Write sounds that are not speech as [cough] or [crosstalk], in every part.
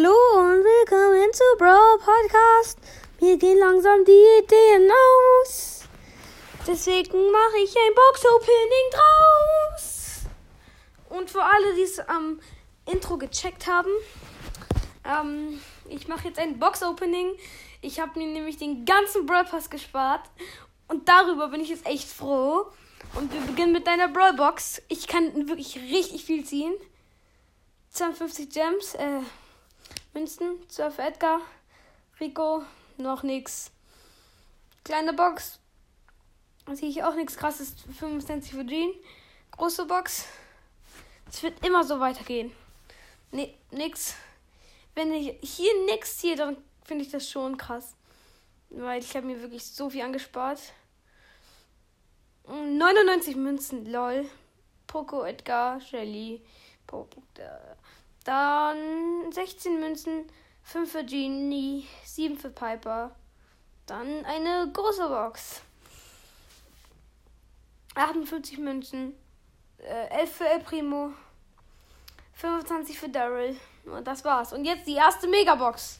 Hallo und willkommen zu Brawl Podcast. Mir gehen langsam die Ideen aus. Deswegen mache ich ein Box-Opening draus. Und für alle, die es am Intro gecheckt haben, ähm, ich mache jetzt ein Box-Opening. Ich habe mir nämlich den ganzen Brawl Pass gespart. Und darüber bin ich jetzt echt froh. Und wir beginnen mit deiner Brawl Box. Ich kann wirklich richtig viel ziehen. 52 Gems, äh, Münzen, 12 für Edgar, Rico, noch nix. Kleine Box, sehe ich auch nichts krasses, 25 für Jean. Große Box, es wird immer so weitergehen. Nee, nix. Wenn ich hier nix ziehe, dann finde ich das schon krass. Weil ich habe mir wirklich so viel angespart. 99 Münzen, lol. Poco, Edgar, Shelly, dann 16 Münzen, 5 für Genie, 7 für Piper. Dann eine große Box. 58 Münzen, äh, 11 für El Primo, 25 für Daryl. Und das war's. Und jetzt die erste Megabox.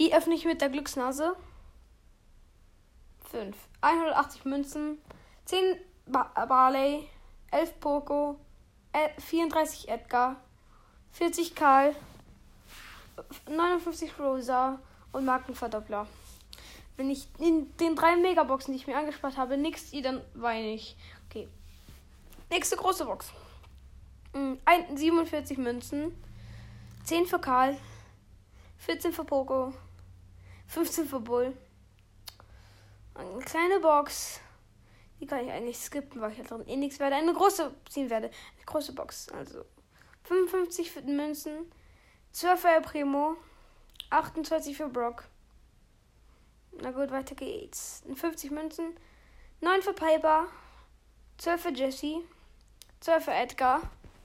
Die öffne ich mit der Glücksnase. 5. 180 Münzen, 10 ba Barley, 11 Poco, 34 Edgar, 40 Karl, 59 Rosa und Markenverdoppler. Wenn ich in den drei Megaboxen, die ich mir angespart habe, nichts ziehe, dann weine ich. Okay. Nächste große Box. 47 hm, Münzen, 10 für Karl, 14 für Poco, 15 für Bull. Eine kleine Box. Die kann ich eigentlich skippen, weil ich halt drin eh nichts werde. Eine große ziehen werde. Eine große Box. Also 55 für Münzen. 12 für El Primo. 28 für Brock. Na gut, weiter geht's. 50 Münzen. 9 für Piper. 12 für Jesse. 12 für Edgar.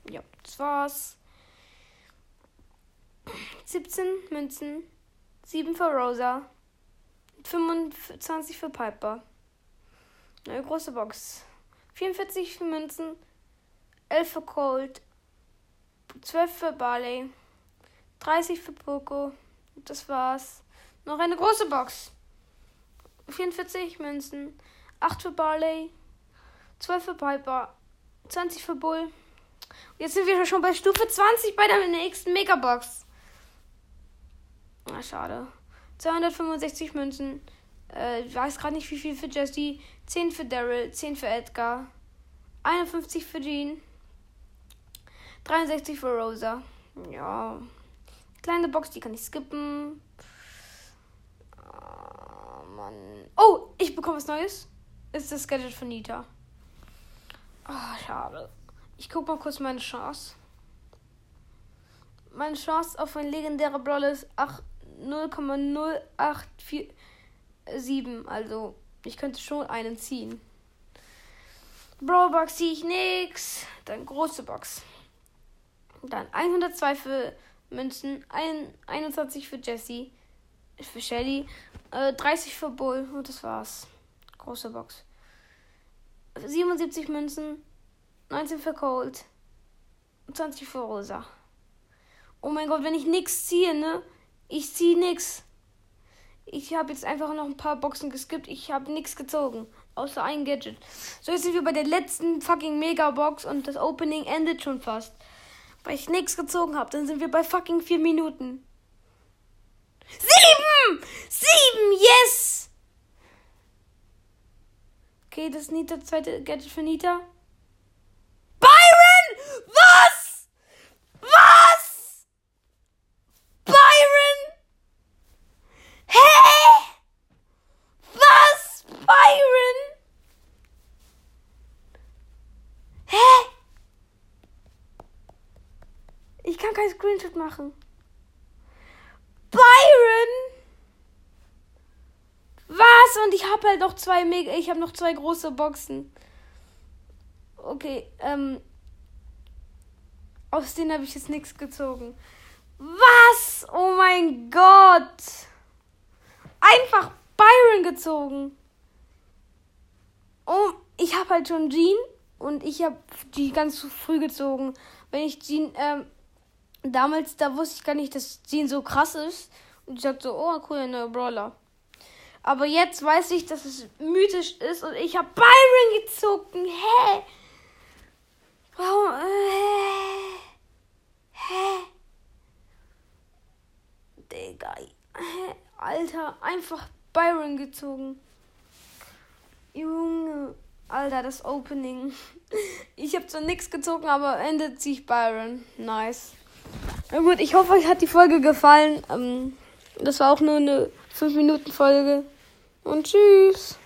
Ja, das war's. 17 Münzen. 7 für Rosa. 25 für Piper. Eine große Box. 44 für Münzen, 11 für Cold, 12 für Barley, 30 für Poco. Das war's. Noch eine große Box. 44 Münzen, 8 für Barley, 12 für Piper, 20 für Bull. Jetzt sind wir schon bei Stufe 20 bei der nächsten Megabox. Na, schade. 265 Münzen, äh, ich weiß gerade nicht, wie viel für Jesse. 10 für Daryl, 10 für Edgar. 51 für Jean. 63 für Rosa. Ja. Kleine Box, die kann ich skippen. Oh, Mann. Oh, ich bekomme was Neues. Ist das Gadget von Nita. Oh, schade. Ich guck mal kurz meine Chance. Meine Chance auf ein legendärer Brawler ist 0,084 sieben. Also ich könnte schon einen ziehen. Brawlbox ziehe ich nix. Dann große Box. Dann 102 für Münzen, ein, 21 für Jesse, für Shelly, äh, 30 für Bull und das war's. Große Box. 77 Münzen, 19 für Cold, 20 für Rosa. Oh mein Gott, wenn ich nix ziehe, ne? Ich ziehe nix. Ich habe jetzt einfach noch ein paar Boxen geskippt. Ich habe nichts gezogen. Außer ein Gadget. So, jetzt sind wir bei der letzten fucking Mega-Box und das Opening endet schon fast. Weil ich nichts gezogen habe. Dann sind wir bei fucking vier Minuten. Sieben! Sieben! Yes! Okay, das ist Nita, zweite Gadget für Nita. Byron! Was? Was? Byron! Hä? Was? Byron? Hä? Ich kann kein Screenshot machen. Byron? Was? Und ich habe halt noch zwei Mega. Ich habe noch zwei große Boxen. Okay, ähm. Aus denen habe ich jetzt nichts gezogen. Was? Oh mein Gott einfach Byron gezogen. Oh, ich habe halt schon Jean und ich habe die ganz früh gezogen. Wenn ich Jean, ähm, damals, da wusste ich gar nicht, dass Jean so krass ist. Und ich dachte so, oh cool, ein neuer Brawler. Aber jetzt weiß ich, dass es mythisch ist und ich habe Byron gezogen. Hä? Warum? Äh, hä? Digga. Hä? Alter, einfach Byron gezogen. Junge. Alter, das Opening. [laughs] Ich habe zwar nichts gezogen, aber am Ende ziehe ich Byron. Nice. Na gut, ich hoffe, euch hat die Folge gefallen. Ähm, das war auch nur eine 5-Minuten-Folge. Und tschüss.